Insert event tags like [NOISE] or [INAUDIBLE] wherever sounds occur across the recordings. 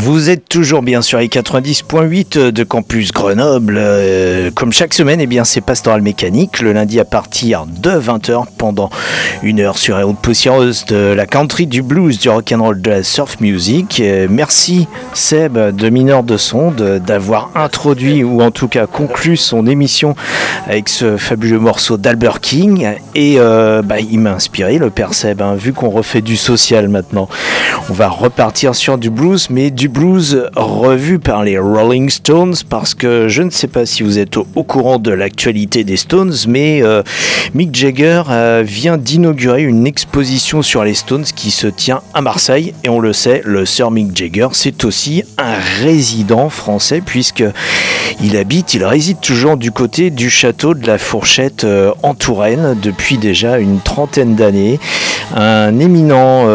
Vous êtes toujours bien sûr les 90.8 de Campus Grenoble. Euh, comme chaque semaine, eh bien c'est Pastoral Mécanique le lundi à partir de 20h pendant une heure sur les poussiéreuse de la country, du blues, du rock'n'roll, de la surf music. Euh, merci Seb de Mineur de Sonde d'avoir introduit ou en tout cas conclu son émission avec ce fabuleux morceau d'Albert King. Et euh, bah, il m'a inspiré le père Seb, hein, vu qu'on refait du social maintenant. On va repartir sur du blues, mais du blues revu par les Rolling Stones, parce que je ne sais pas si vous êtes au, courant de l'actualité des Stones, mais euh, Mick Jagger euh, vient d'inaugurer une exposition sur les Stones qui se tient à Marseille, et on le sait, le Sir Mick Jagger, c'est aussi un résident français, puisque il habite, il réside toujours du côté du château de la Fourchette euh, en Touraine depuis déjà une trentaine d'années. Un éminent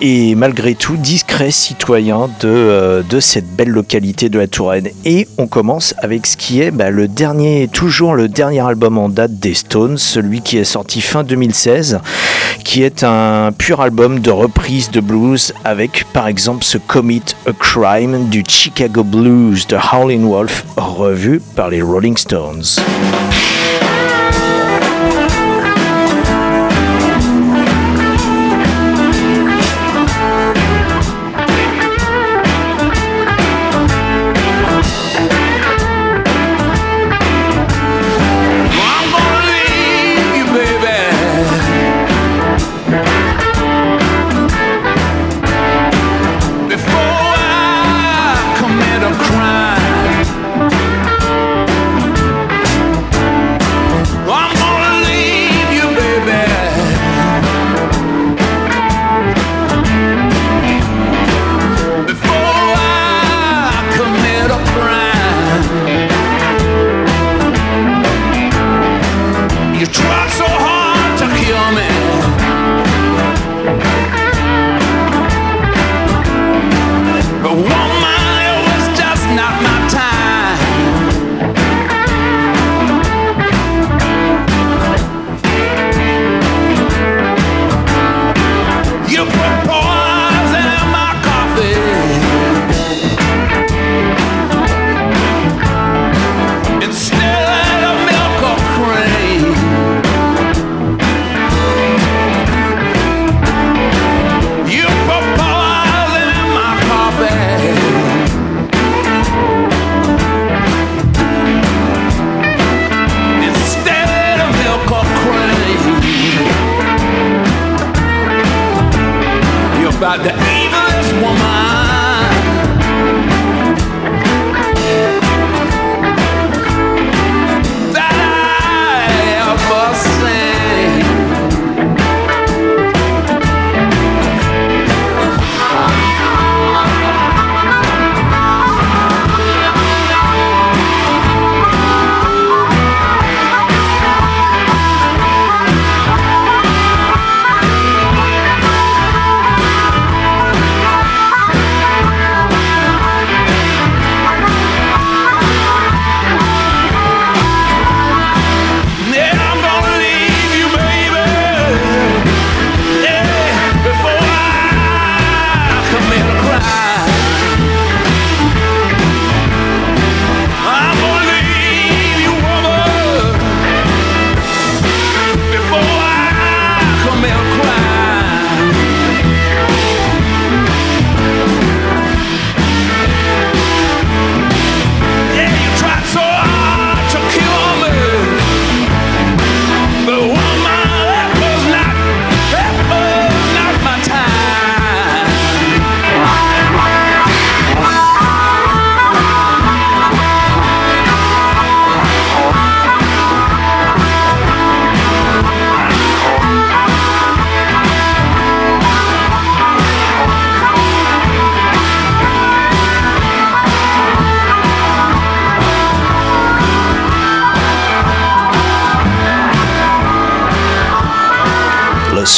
et malgré tout discret citoyen de, euh, de cette belle localité de la Touraine. Et on commence avec ce qui est bah, le dernier, toujours le dernier album en date des Stones, celui qui est sorti fin 2016, qui est un pur album de reprise de blues avec par exemple ce Commit a Crime du Chicago Blues de Howlin' Wolf, revu par les Rolling Stones.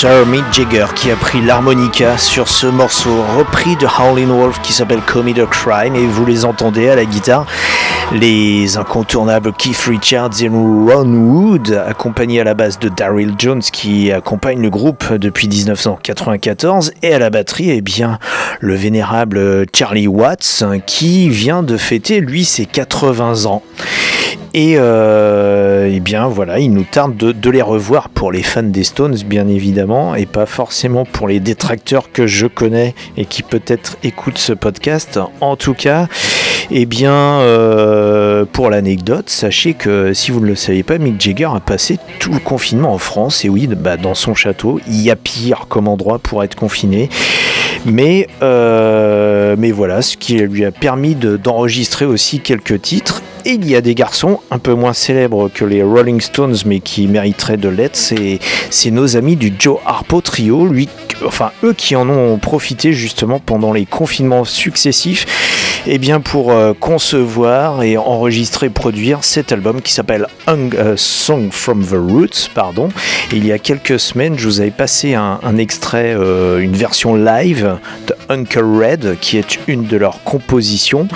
Sir Jagger qui a pris l'harmonica sur ce morceau repris de Howlin' Wolf qui s'appelle Commit a Crime et vous les entendez à la guitare les incontournables Keith Richards et Ron Wood accompagnés à la base de Daryl Jones qui accompagne le groupe depuis 1994 et à la batterie eh bien le vénérable Charlie Watts qui vient de fêter lui ses 80 ans et euh, eh bien voilà, il nous tarde de, les revoir pour les fans des Stones, bien évidemment, et pas forcément pour les détracteurs que je connais et qui peut-être écoutent ce podcast. En tout cas, eh bien, euh, pour l'anecdote, sachez que si vous ne le savez pas, Mick Jagger a passé tout le confinement en France, et oui, bah, dans son château. Il y a pire comme endroit pour être confiné. Mais, euh, voilà, ce qui lui a permis d'enregistrer aussi quelques titres et il y a des garçons un peu moins célèbres que les Rolling Stones, mais qui mériteraient de l'être. C'est nos amis du Joe Harpo Trio, lui, enfin eux qui en ont profité justement pendant les confinements successifs eh bien, pour euh, concevoir et enregistrer, produire cet album qui s'appelle euh, Song from the Roots. Pardon. il y a quelques semaines, je vous avais passé un, extrait, euh, une version live de Uncle Red, qui est une de leurs compositions.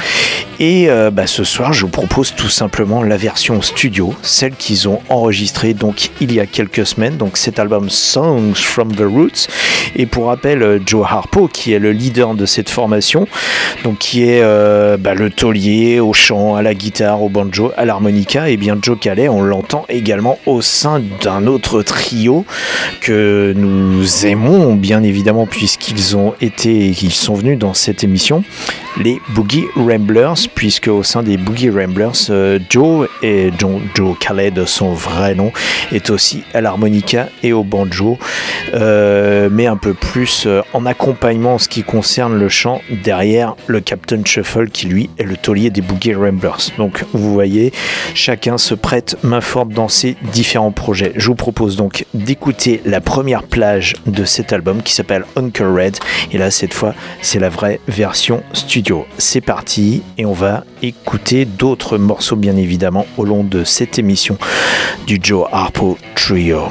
Et bah, ce soir, je vous propose tout simplement la version studio, celle qu'ils ont enregistrée donc il y a quelques semaines. Donc cet album Songs from the Roots. Et pour rappel, Joe Harpo, qui est le leader de cette formation, donc qui est bah, le taulier au chant, à la guitare, au banjo, à l'harmonica, et bien Joe Calais, on l'entend également au sein d'un autre trio que nous aimons bien évidemment puisqu'ils ont été, qu'ils sont venus dans cette émission, les Boogie Ramblers, puisque au sein des Boogie Ramblers, euh, Joe et Joe Calais de son vrai nom est aussi à l'harmonica et au banjo, euh, mais un peu plus en accompagnement en ce qui concerne le chant derrière le Captain Shuffle qui lui est le taulier des Boogie Ramblers. Donc vous voyez, chacun se prête main forte dans ses différents projets. Je vous propose donc d'écouter la première plage de cet album qui s'appelle Uncle Red. Et là, cette fois, c'est la vraie version studio. C'est parti et on va écouter d'autres morceaux bien évidemment au long de cette émission du Joe Harpo Trio.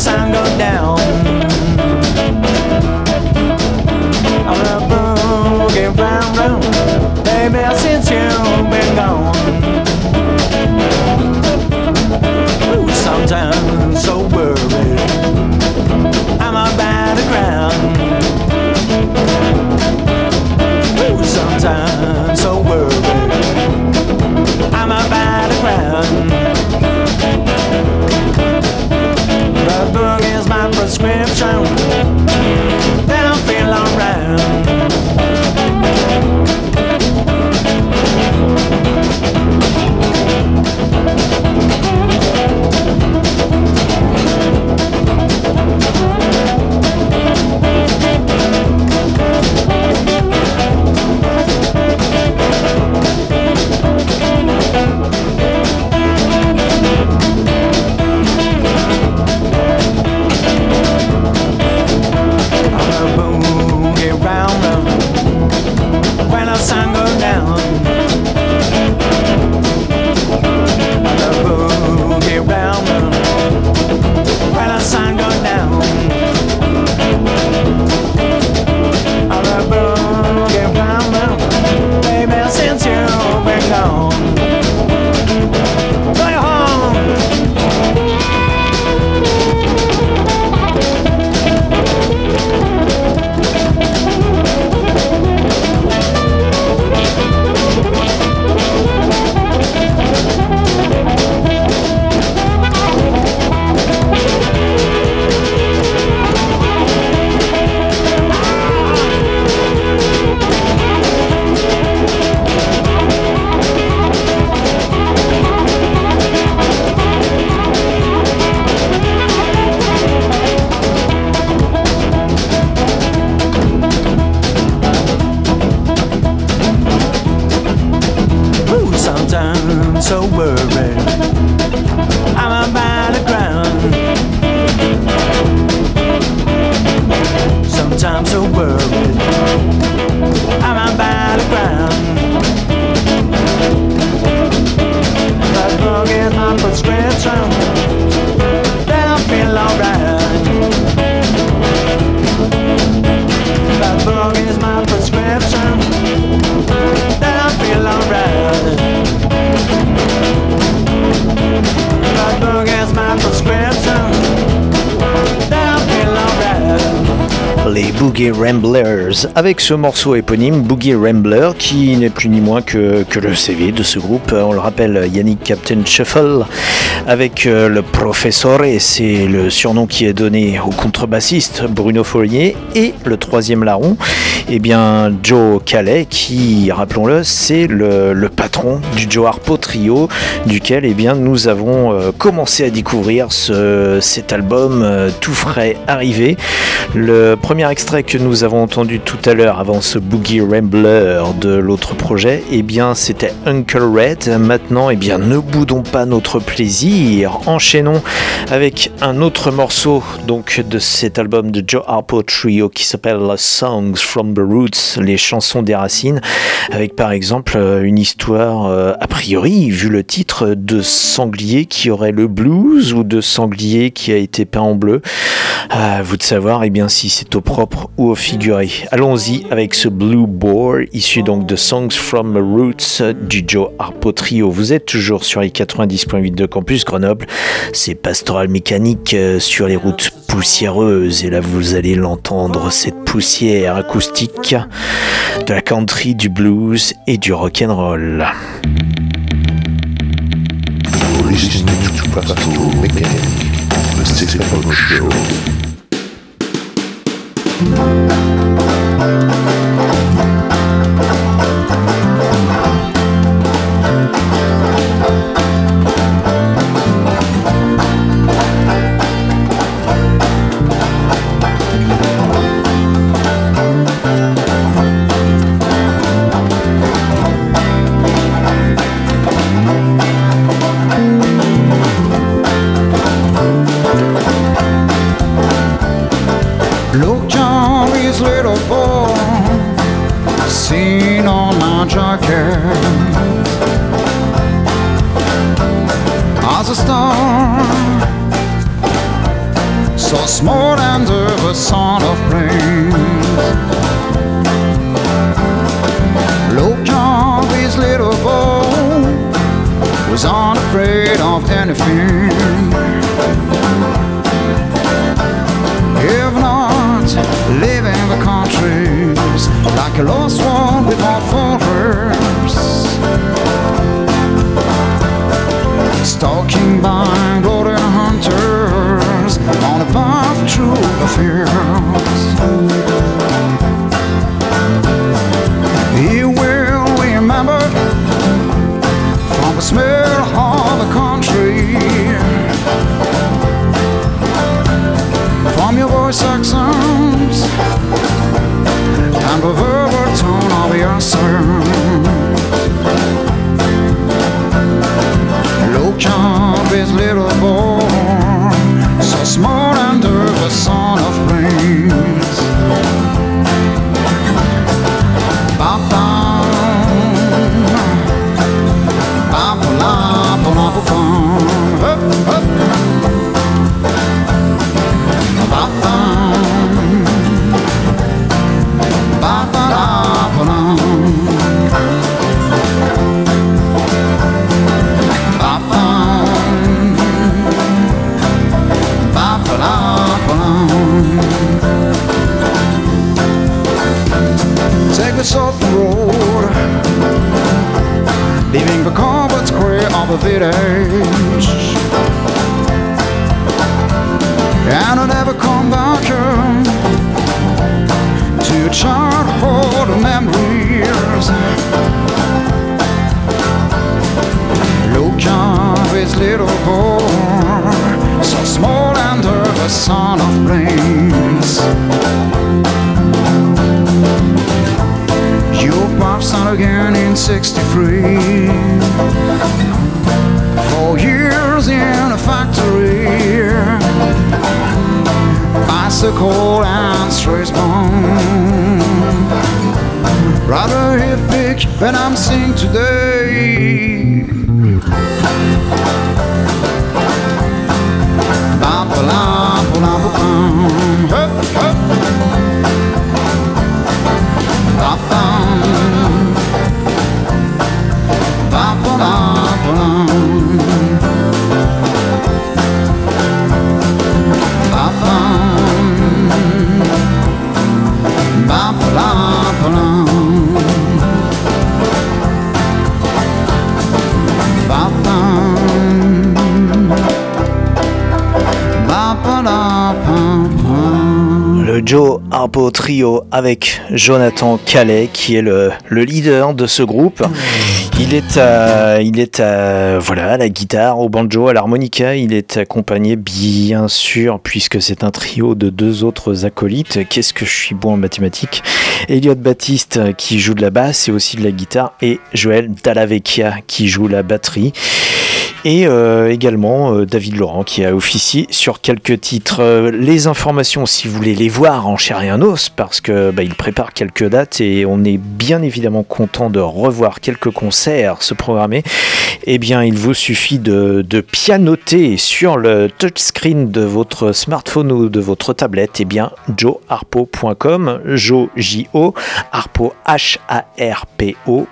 Sun goes down. Avec ce morceau éponyme Boogie Rambler, qui n'est plus ni moins que, que le CV de ce groupe. On le rappelle, Yannick Captain Shuffle, avec euh, le Professeur, et c'est le surnom qui est donné au contrebassiste Bruno Fournier, et le troisième larron, eh bien Joe Calais, qui, rappelons-le, c'est le, patron du Joe Harpo Trio, duquel eh bien, nous avons euh, commencé à découvrir ce- cet album euh, tout frais arrivé. Le premier extrait que nous avons entendu tout à l'heure avant ce Boogie Rambler de l'autre projet, eh bien c'était Uncle Red. Maintenant, eh bien ne boudons pas notre plaisir. Enchaînons avec un autre morceau donc de cet album de Joe Harpo Trio qui s'appelle Songs from the Roots, les chansons des racines, avec par exemple euh, une histoire euh, a priori, vu le titre, de sanglier qui aurait le blues ou de sanglier qui a été peint en bleu. À vous de savoir eh bien, si c'est au propre ou au figuré. Allons-y avec ce Blue Boar, issu donc de Songs from Roots du Joe Harpo Trio. Vous êtes toujours sur les 90.8 de Campus Grenoble. C'est Pastoral Mécanique euh, sur les routes poussiéreuses. Et là, vous allez l'entendre, cette poussière acoustique de la country, du blues et du rock'n'roll. You're listening Harpo Trio avec Jonathan Calais qui est le, le leader de ce groupe. Il est à, il est à, voilà, la guitare, au banjo, à l'harmonica. Il est accompagné, bien sûr, puisque c'est un trio de deux autres acolytes. Qu'est-ce que je suis bon en mathématiques? Elliot Baptiste qui joue de la basse et aussi de la guitare, et Joël Dallavecchia qui joue la batterie. Et euh, également euh, David Laurent qui a officié sur quelques titres. Euh, les informations, si vous voulez les voir en chair et en os, parce que bah, il prépare quelques dates et on est bien évidemment content de revoir quelques concerts se programmer. Eh bien, il vous suffit de, pianoter sur le touchscreen de votre smartphone ou de votre tablette. Eh bien, joeharpo.com, Jo J-O, Harpo H-A-R-P-O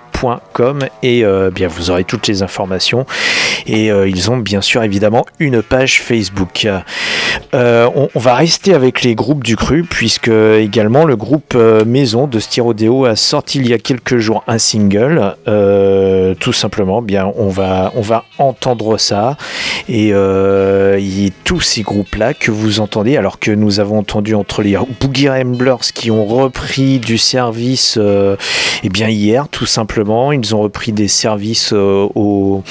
et euh, bien vous aurez toutes les informations et euh, ils ont bien sûr évidemment une page Facebook. Euh, on, va rester avec les groupes du cru puisque également le groupe Maison de Styrodéo a sorti il y a quelques jours un single. Tout simplement, bien on va on va entendre ça et, et tous ces groupes là que vous entendez alors que nous avons entendu entre les Boogie Ramblers qui ont repris du service euh, eh bien hier tout simplement ils ont repris des services euh, au,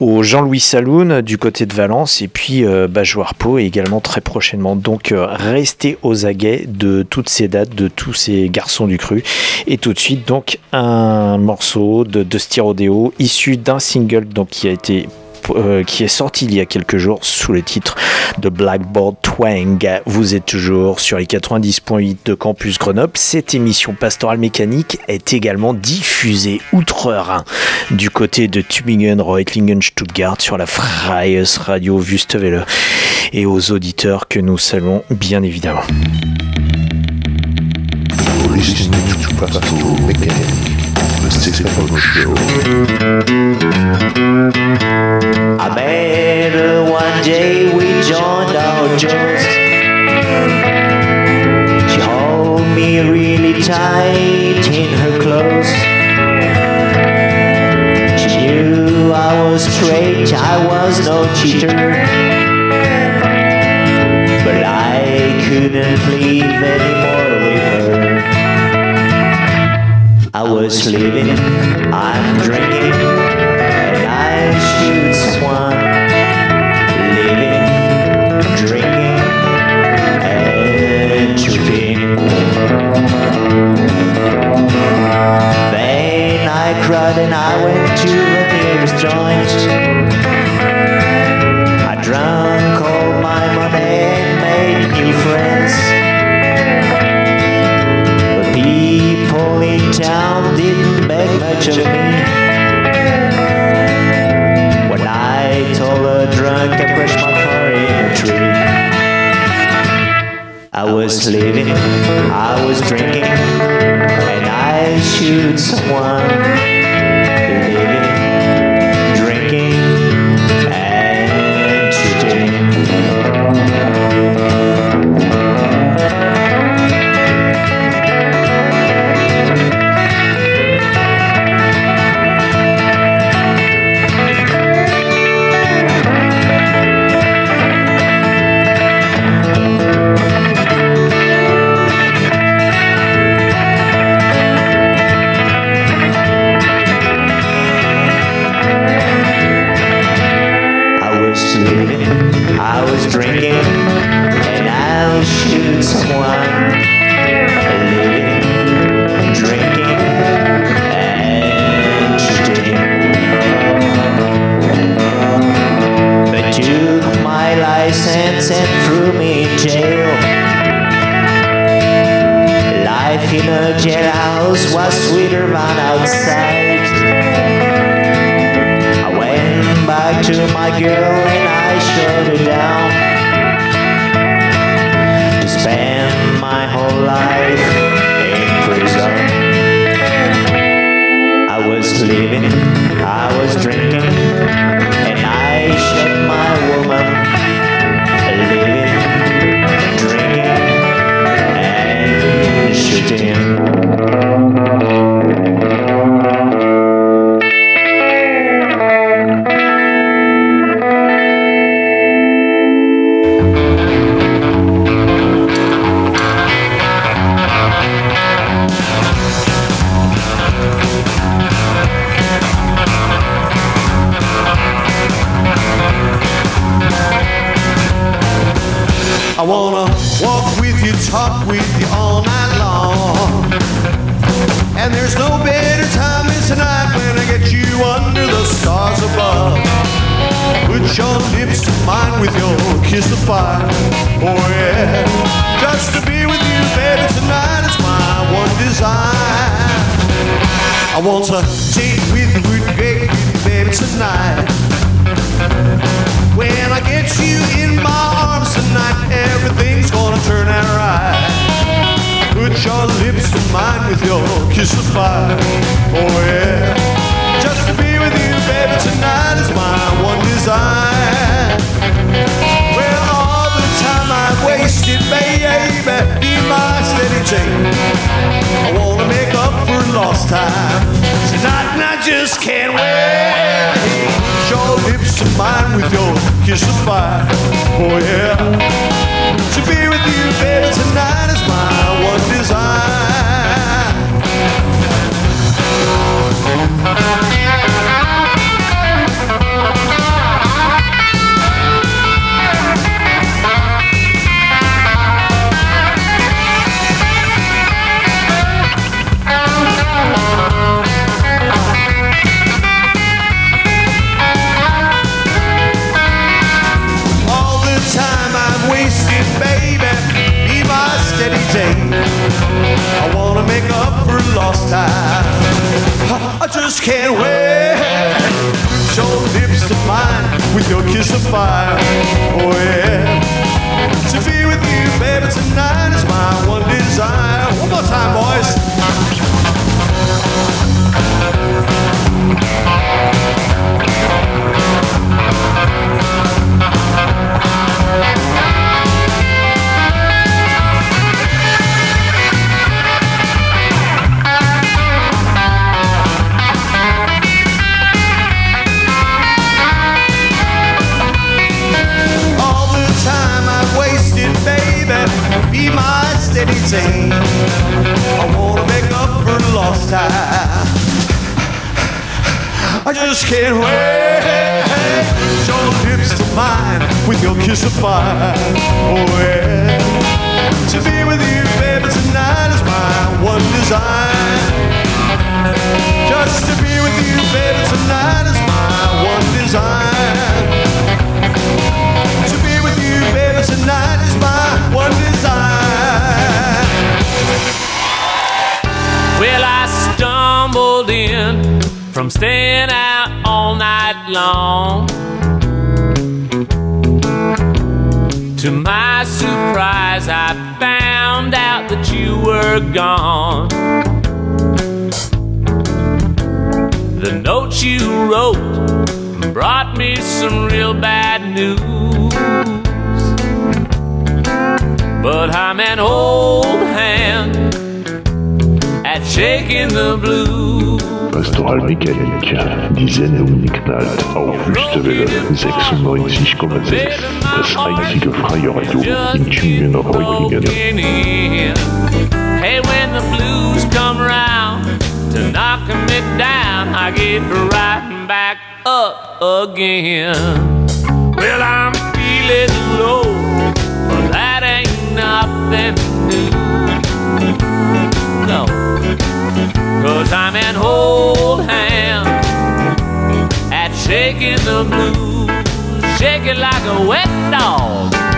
Jean-Louis Saloon du côté de Valence et puis euh, bah, Joarpo également très prochainement. Donc euh, restez aux aguets de toutes ces dates de tous ces garçons du cru. Et tout de suite donc un morceau de, de Styrodéo issu d'un single donc qui a été euh, qui est sorti il y a quelques jours sous le titre de Blackboard Twang. Vous êtes toujours sur les 90.8 de Campus Grenoble. Cette émission pastorale mécanique est également diffusée outre-Rhin du côté de Tübingen, Reutlingen, Stuttgart sur la Freies Radio Wüstewelle et aux auditeurs que nous saluons bien évidemment. Show. I met her one day, we joined our jaws. She held me really tight in her clothes. She knew I was straight, I was no cheater. But I couldn't leave anymore I was living, I'm drinking, and I shoot someone. Living, drinking, and shooting. Then I cried and I went to the nearest joint. Of me. When I told a drunk I crashed my car in a tree. I was living, I was drinking, and I shoot someone. Jailhouse was sweeter than outside. I went back to my girl and I shut her down to spend my whole life in prison. I was living, I was drinking, and I shot my woman. Living, drinking, and shooting. Wanna walk with you, talk with you all night long. And there's no better time than tonight when I get you under the stars above. Put your lips to mine with your kiss of fire. Oh yeah, just to be with you, baby, tonight is my one desire. I want to take with you, with you, baby, tonight. When I get you in my arms tonight, everything's gonna turn out right. Put your lips to mine with your kiss of fire. Oh yeah. Just to be with you, baby, tonight is my one desire. Well, all the time I wasted, baby, be my steady chain. I wanna make up for lost time tonight, and I just can't wait. Put your lips to mine with your kiss of fire. Oh yeah. To be with you, baby, tonight is my one desire. lost time. I just can't wait. Your lips to mine with your kiss of fire. Oh yeah, to be with you, baby, tonight. Pastoral Mécanique, diesen Unignal auf Wüstewelle 96,6. Das einzige freie Radio in Tübingen broken in. Hey, when the blues come round to knocking me down, I get right back up again. Well, I'm feeling low, but that ain't nothing new. No, cause I'm an old hand at shaking the blues, shake it like a wet dog.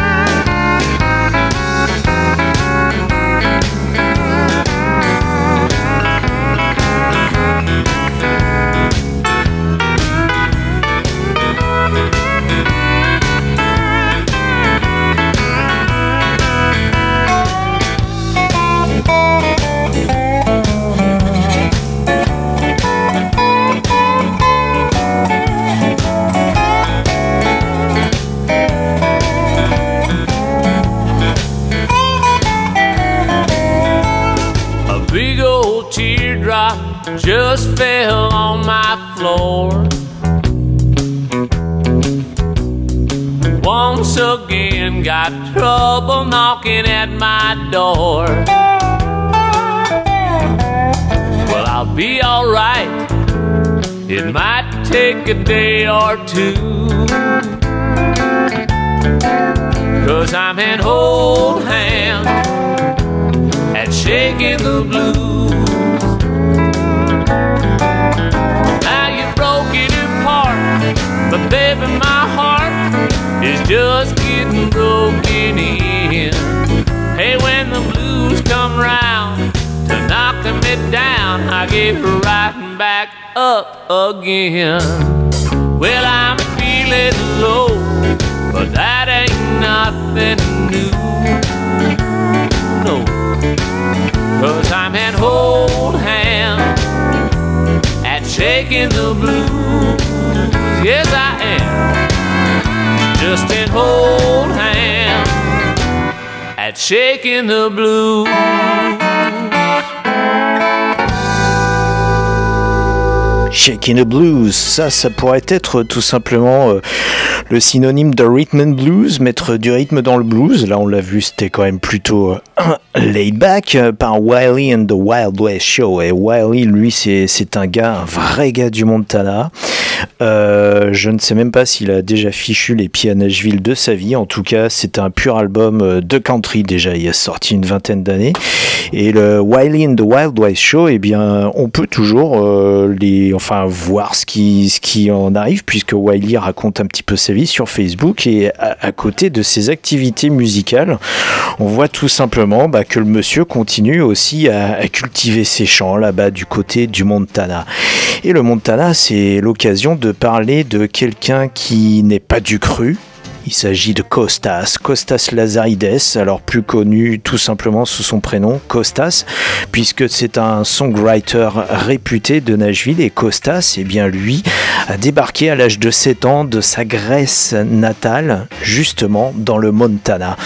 Just fell on my floor. Once again, got trouble knocking at my door. Well, I'll be alright. It might take a day or two. Cause I'm an old hand at shaking the blues. But baby, my heart is just getting broken in. Hey, when the blues come round to knocking me down, I get right back up again. Well, I'm feeling low, but that ain't nothing new. No. Cause I'm an old hand at shaking the blues. Shaking the blues. Shaking the Blues, ça, ça pourrait être tout simplement euh, le synonyme de rhythm and blues, mettre du rythme dans le blues. Là, on l'a vu, c'était quand même plutôt euh, [CLEARS THROAT] laid back euh, par Wiley and the Wild West Show. Et Wiley, lui, c'est un gars, un vrai gars du Montana. Euh, je ne sais même pas s'il a déjà fichu les pieds à Nashville de sa vie. En tout cas, c'est un pur album euh, de country déjà. Il a sorti une vingtaine d'années. Et le Wiley in the Wild West Show, eh bien, on peut toujours les, enfin, voir ce qui, ce qui en arrive, puisque Wiley raconte un petit peu sa vie sur Facebook. Et à côté de ses activités musicales, on voit tout simplement bah, que le monsieur continue aussi à, à cultiver ses champs là-bas du côté du Montana. Et le Montana, c'est l'occasion de parler de quelqu'un qui n'est pas du cru, il s'agit de Costas, Costas Lazarides, alors plus connu tout simplement sous son prénom Costas, puisque c'est un songwriter réputé de Nashville et Costas, eh bien lui, a débarqué à l'âge de 7 ans de sa Grèce natale, justement dans le Montana.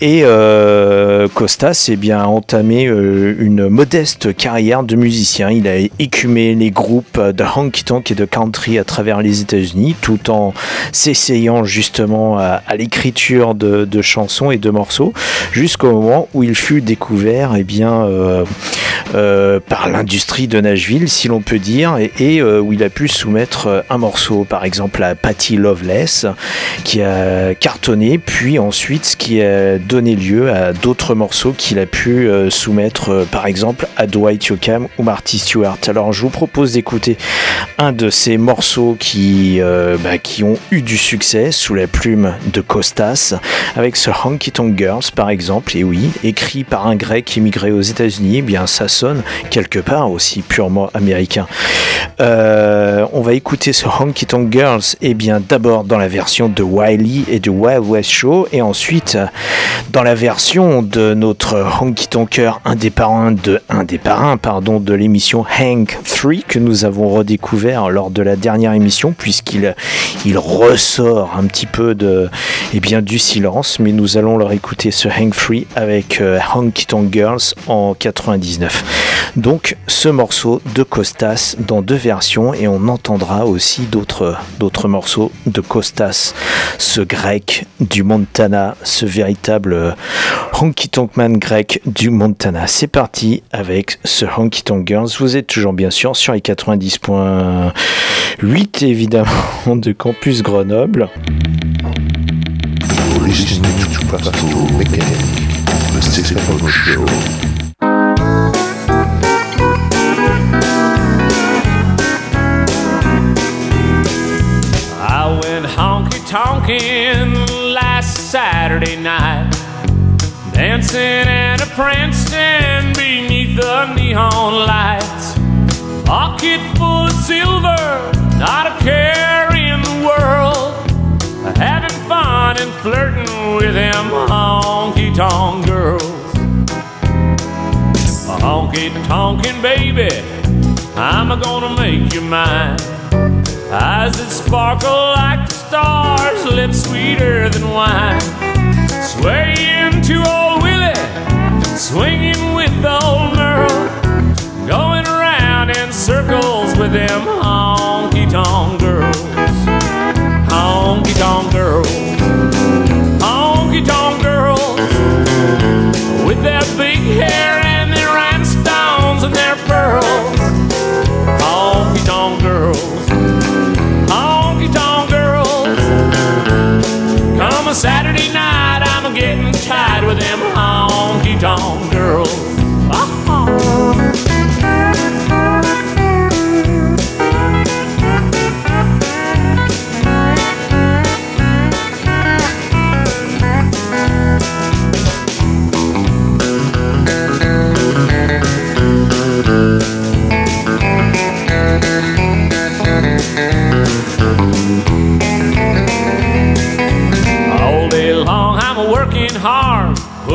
Et euh, Costas eh bien, a entamé euh, une modeste carrière de musicien. Il a écumé les groupes de honky tonk et de country à travers les États-Unis, tout en s'essayant justement à, l'écriture de, chansons et de morceaux, jusqu'au moment où il fut découvert eh bien, euh, euh, par l'industrie de Nashville, si l'on peut dire, et, euh, où il a pu soumettre un morceau, par exemple à Patty Loveless, qui a cartonné, puis ensuite ce qui a donné lieu à d'autres morceaux qu'il a pu soumettre, par exemple à Dwight Yoakam ou Marty Stewart. Alors je vous propose d'écouter un de ces morceaux qui, bah, qui ont eu du succès sous la plume de Costas, avec ce Honky Tonk Girls par exemple, et oui, écrit par un grec immigré aux États-Unis, eh bien ça sonne quelque part aussi purement américain. Euh, on va écouter ce Honky Tonk Girls, et bien d'abord dans la version de Wiley et de Wild West Show, et ensuite dans la version de notre Honky Tonker un des parrains de un des parrains pardon de l'émission Hank 3 que nous avons redécouvert lors de la dernière émission puisqu'il il ressort un petit peu de eh bien du silence mais nous allons leur écouter ce Hank 3 avec euh, Honky Tonk Girls en 99 donc ce morceau de Costas dans deux versions et on entendra aussi d'autres morceaux de Costas ce grec du Montana ce véritable euh, Honky Tonk grec du Montana. C'est parti avec ce Honky Tonk Girls. Vous êtes toujours bien sûr sur les 90.8 évidemment de Campus Grenoble. Listening to Pastor Mechanic, the Stephen Show. I went honky tonkin' last Saturday night, dancing and a prancing beneath the neon lights. Pocket full of silver, not a care in the world. Having fun and flirting with them honky tonk girls. Honky tonkin' baby, I'm gonna make you mine. Eyes that sparkle like the stars, lips sweeter than wine. Swaying to old Willie, swinging with old Merle, going around in circles with them honky tonk girls.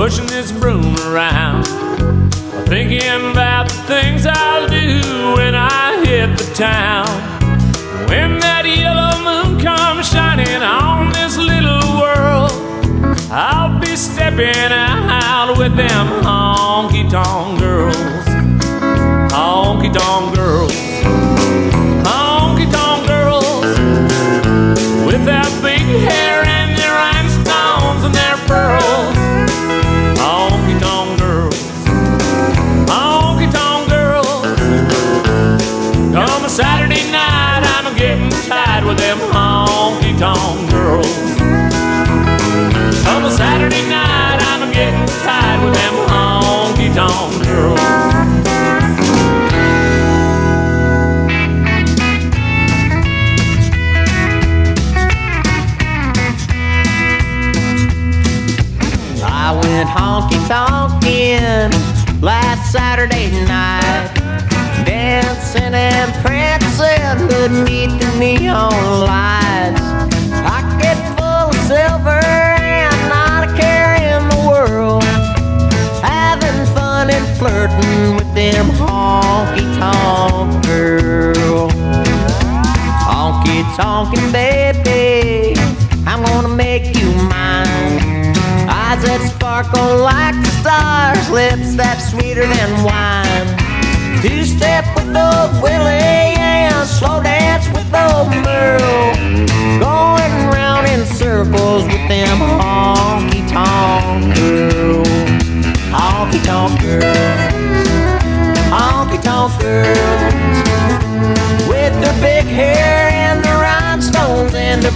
Hoje me honky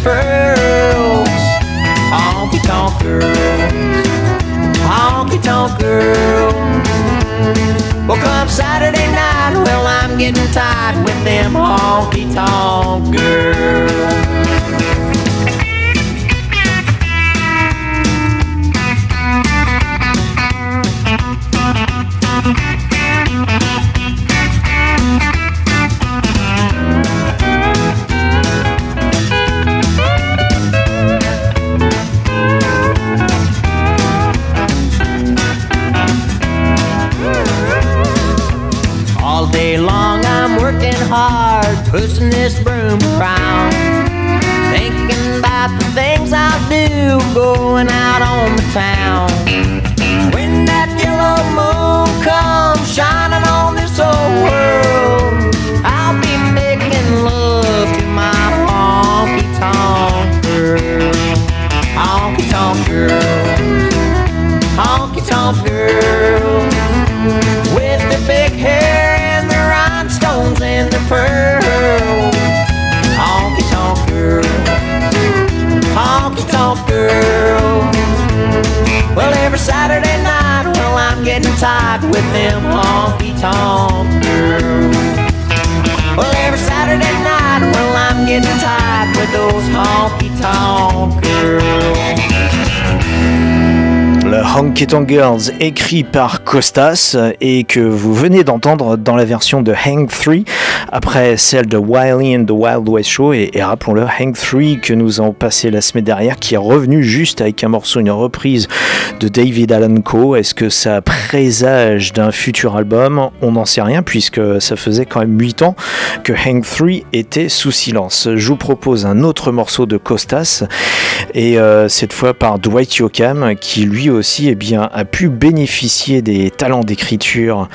pearls. Honky tonk girls, honky tonk girls. Well, come Saturday night, well, I'm getting tired with them honky tonk girls. Pushing this broom around. Thinking about the things I'll do, going out on the town. When that yellow moon comes shining on this old world, I'll be making love to my honky tonk girl. Honky tonk girl. Honky tonk girl. With the big hair and the rhinestones and the pearls. Tonk girl. Well, every Saturday night, well, I'm getting tired with them honky tonk girls. Well, every Saturday night, well, I'm getting tired with those honky tonk girls. Le Honky Tonk Girls, écrit par Costas et que vous venez d'entendre dans la version de Hang 3, après celle de Wiley and the Wild West Show, et, rappelons-le, Hang 3 que nous avons passé la semaine dernière, qui est revenu juste avec un morceau, une reprise de David Allen Coe. Est-ce que ça présage d'un futur album? On n'en sait rien, puisque ça faisait quand même 8 ans que Hang 3 était sous silence. Je vous propose un autre morceau de Costas, et euh, cette fois par Dwight Yoakam, qui lui aussi eh bien, a pu bénéficier des talents d'écriture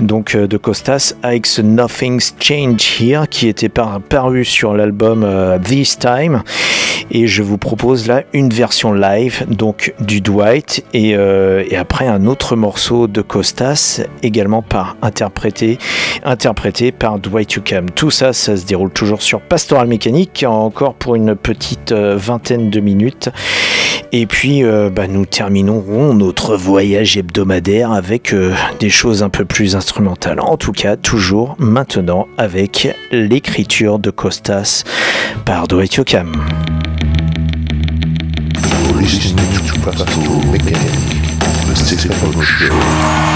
donc euh, de Costas avec Nothing's Change Here qui était par- paru sur l'album euh, This Time. Et je vous propose là une version live donc du Dwight et, euh, et après un autre morceau de Costas également par interprété interprété par Dwight Yoakam. Tout ça ça se déroule toujours sur Pastoral Mécanique encore pour une petite vingtaine de minutes et puis, euh, bah, nous terminerons notre voyage hebdomadaire avec euh, des choses un peu plus instrumentales. En tout cas, toujours maintenant avec l'écriture de Costas par Stephen Show.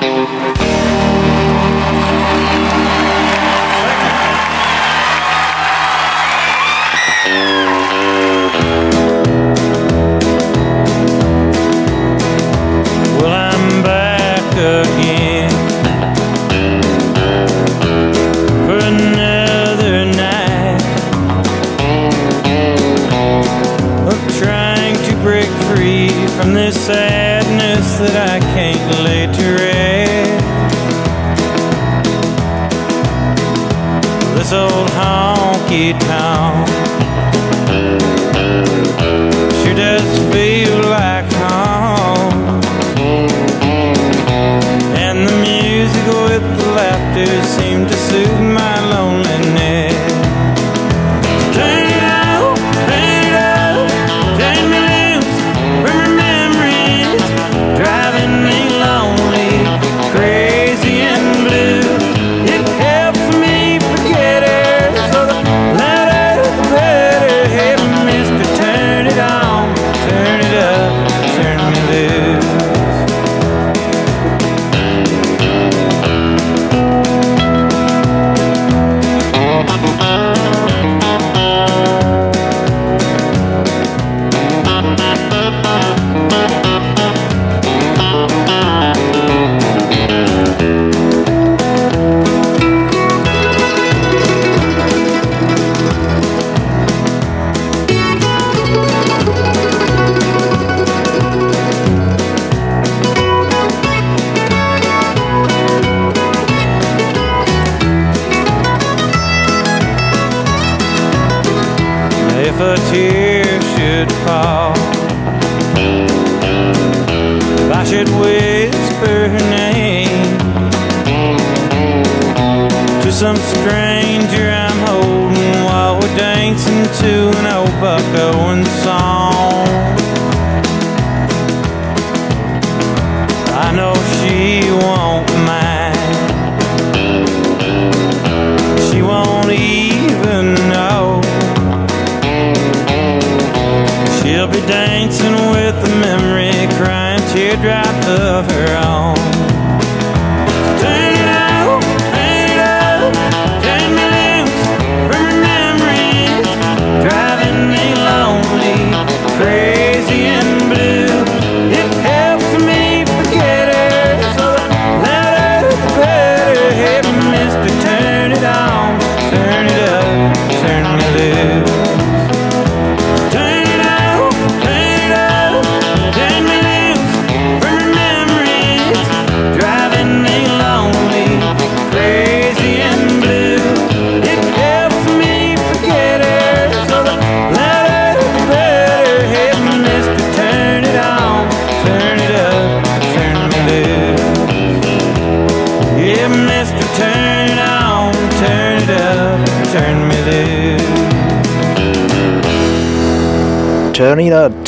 break free from this sadness that I can't lay to rest. This old honky tonk sure does feel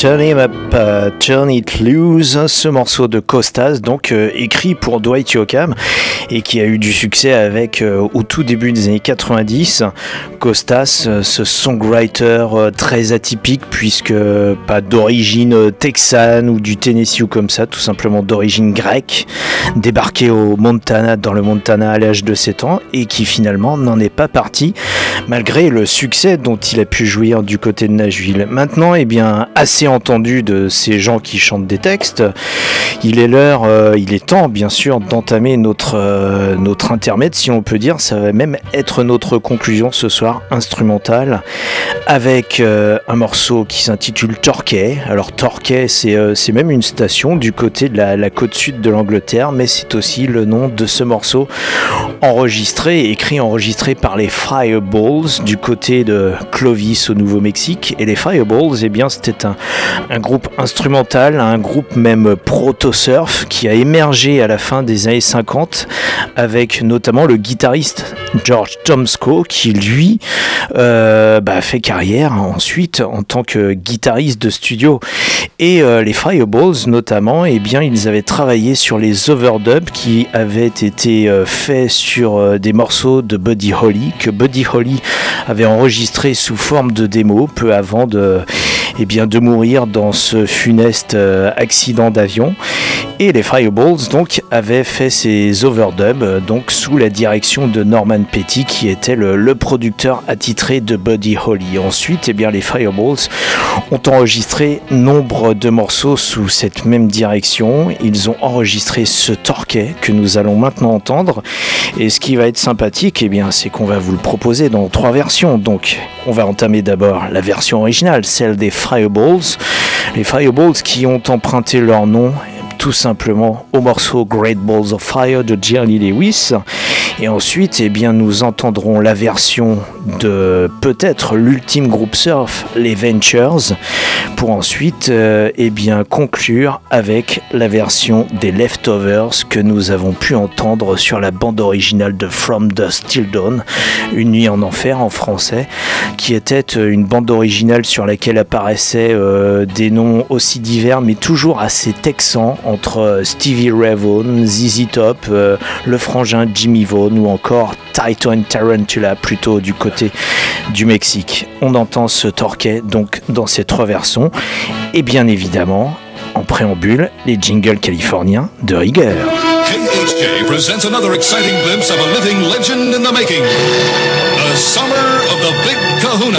turn it up, turn it loose, ce morceau de Costas, donc euh, écrit pour Dwight Yoakam et qui a eu du succès avec euh, au tout début des années 90. Costas, euh, ce songwriter très atypique puisque pas d'origine texane ou du Tennessee ou comme ça, tout simplement d'origine grecque, débarqué au Montana, dans le Montana à l'âge de 7 ans et qui finalement n'en est pas parti malgré le succès dont il a pu jouir du côté de Nashville. Maintenant, eh bien, assez entendu de ces gens qui chantent des textes, il est l'heure, euh, il est temps bien sûr d'entamer notre, euh, notre intermède, si on peut dire, ça va même être notre conclusion ce soir instrumentale avec euh, un morceau qui s'intitule Torquay. Alors Torquay, c'est même une station du côté de la, côte sud de l'Angleterre, mais c'est aussi le nom de ce morceau enregistré, écrit enregistré par les Du côté de Clovis au Nouveau-Mexique. Et les Fireballs, eh bien, C'était un, groupe instrumental, un groupe même proto-surf qui a émergé à la fin des années 50 avec notamment le guitariste George Tomsko qui lui euh, bah, fait carrière ensuite en tant que guitariste de studio. Et euh, les Fireballs notamment, eh bien, ils avaient travaillé sur les overdubs qui avaient été euh, faits sur des morceaux de Buddy Holly que Buddy Holly avait enregistré sous forme de démo peu avant de, eh bien, de mourir dans ce funeste euh, accident d'avion. Et les Fireballs donc avaient fait ces overdubs euh, donc sous la direction de Norman Petty qui était le, producteur attitré de Buddy Holly. Ensuite, eh bien, les Fireballs ont enregistré nombre de morceaux sous cette même direction. Ils ont enregistré ce torquet que nous allons maintenant entendre. Et ce qui va être sympathique, eh bien, c'est qu'on va vous le proposer dans trois versions. Donc, on va entamer d'abord la version originale, celle des Fireballs. Les Fireballs qui ont emprunté leur nom tout simplement au morceau Great Balls of Fire de Jerry Lewis. Et ensuite, eh bien, nous entendrons la version de peut-être l'ultime groupe surf, les Ventures, pour ensuite euh, eh bien, conclure avec la version des Leftovers que nous avons pu entendre sur la bande originale de From Dusk Till Dawn, Une nuit en enfer en français, qui était euh, une bande originale sur laquelle apparaissaient euh, des noms aussi divers mais toujours assez texans entre euh, Stevie Ray Vaughan, ZZ Top, euh, le frangin Jimmy Vaughan ou encore Titan Tarantula plutôt du côté du Mexique. On entend ce torquet donc dans ces trois versions et bien évidemment en préambule les jingles californiens de rigueur. Presents another exciting glimpse of a living legend in the making. The summer of the Kahuna!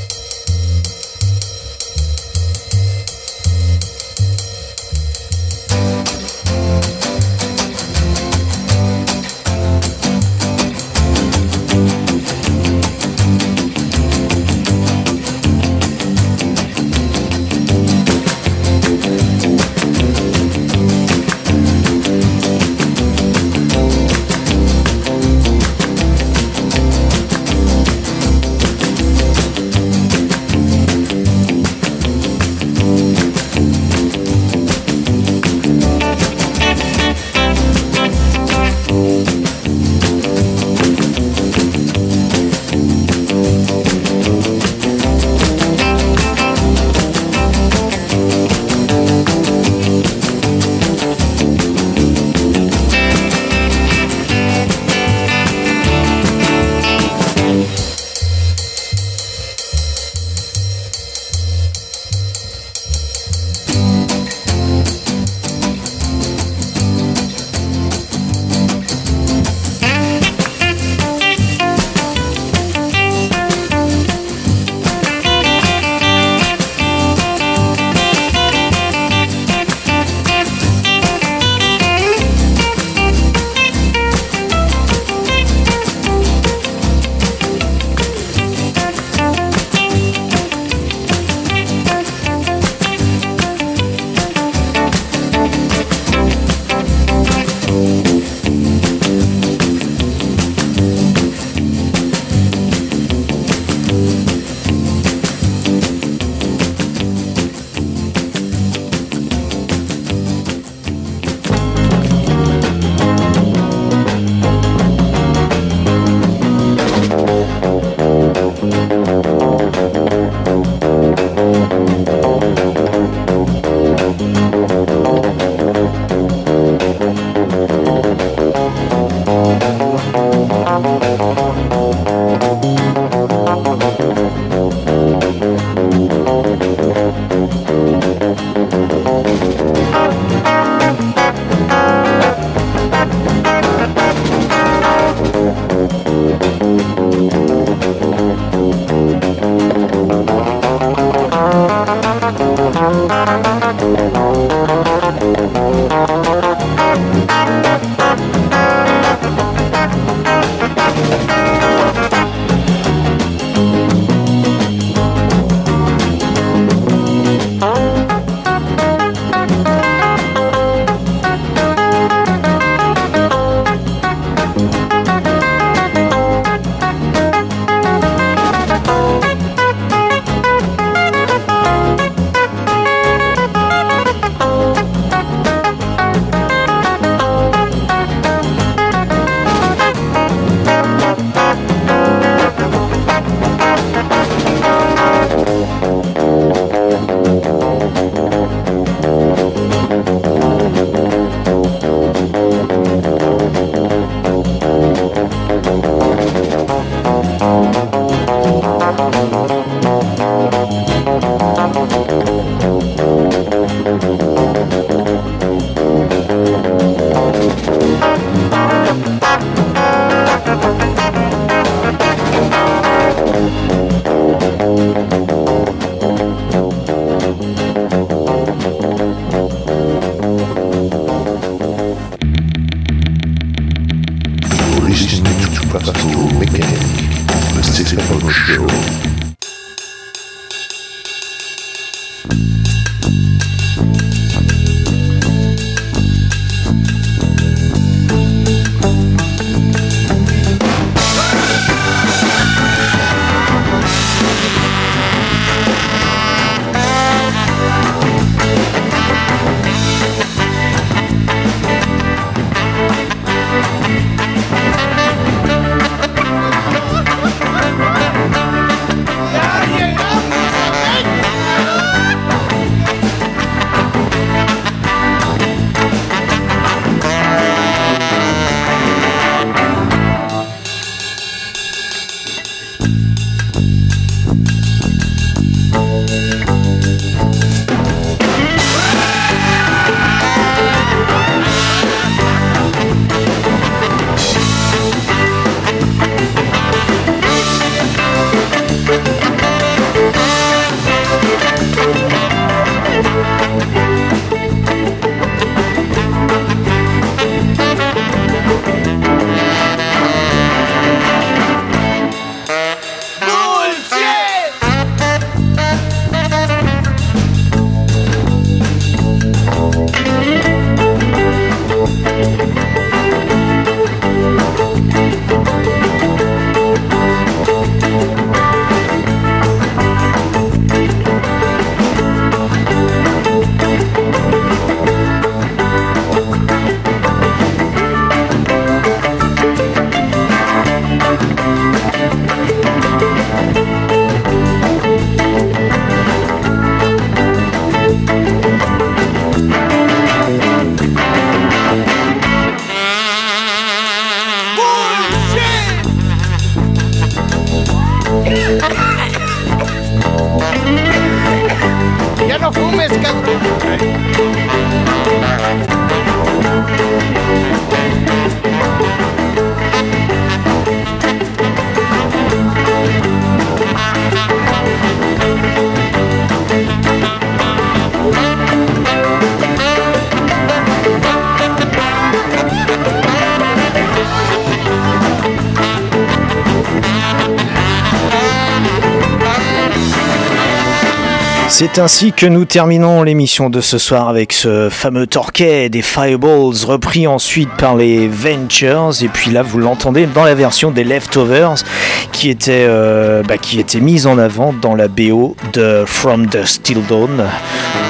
C'est ainsi que nous terminons l'émission de ce soir avec ce fameux torquet des Fireballs repris ensuite par les Ventures. Et puis là vous l'entendez dans la version des Leftovers qui était, euh, bah, qui était mise en avant dans la BO de From the Still Dawn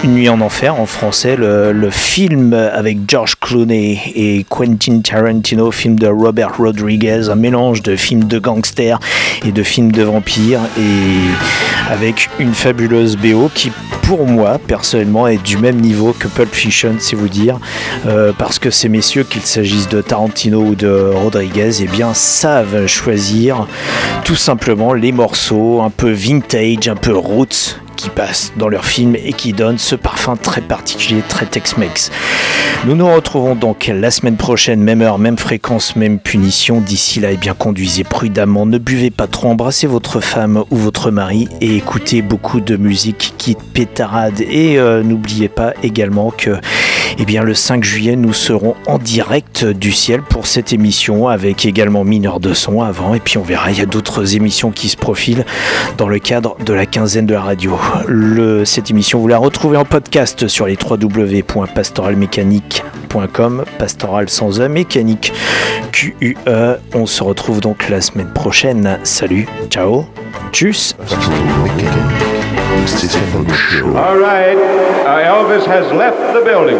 Une nuit en enfer en français le, le film avec George Clooney et Quentin Tarantino film de Robert Rodriguez un mélange de films de gangsters et de films de vampires et avec une fabuleuse BO qui pour moi personnellement est du même niveau que Pulp Fiction c'est vous dire euh, parce que ces messieurs qu'il s'agisse de Tarantino ou de Rodriguez eh bien savent choisir tout simplement les morceaux un peu vintage un peu roots qui passent dans leurs films et qui donnent ce parfum très particulier, très Tex-Mex. Nous nous retrouvons donc la semaine prochaine, même heure, même fréquence, même punition. D'ici là, eh bien, conduisez prudemment, ne buvez pas trop, embrassez votre femme ou votre mari et écoutez beaucoup de musique qui pétarade. Et euh, n'oubliez pas également que eh bien, le 5 juillet, nous serons en direct du ciel pour cette émission avec également mineur de son avant. Et puis on verra, il y a d'autres émissions qui se profilent dans le cadre de la quinzaine de la radio. Cette émission, vous la retrouvez en podcast sur les www.pastoralmécanique.com, pastoral sans E, mécanique Q-U-E. On se retrouve donc la semaine prochaine. Salut, ciao, tchuss. All right, Elvis left the building.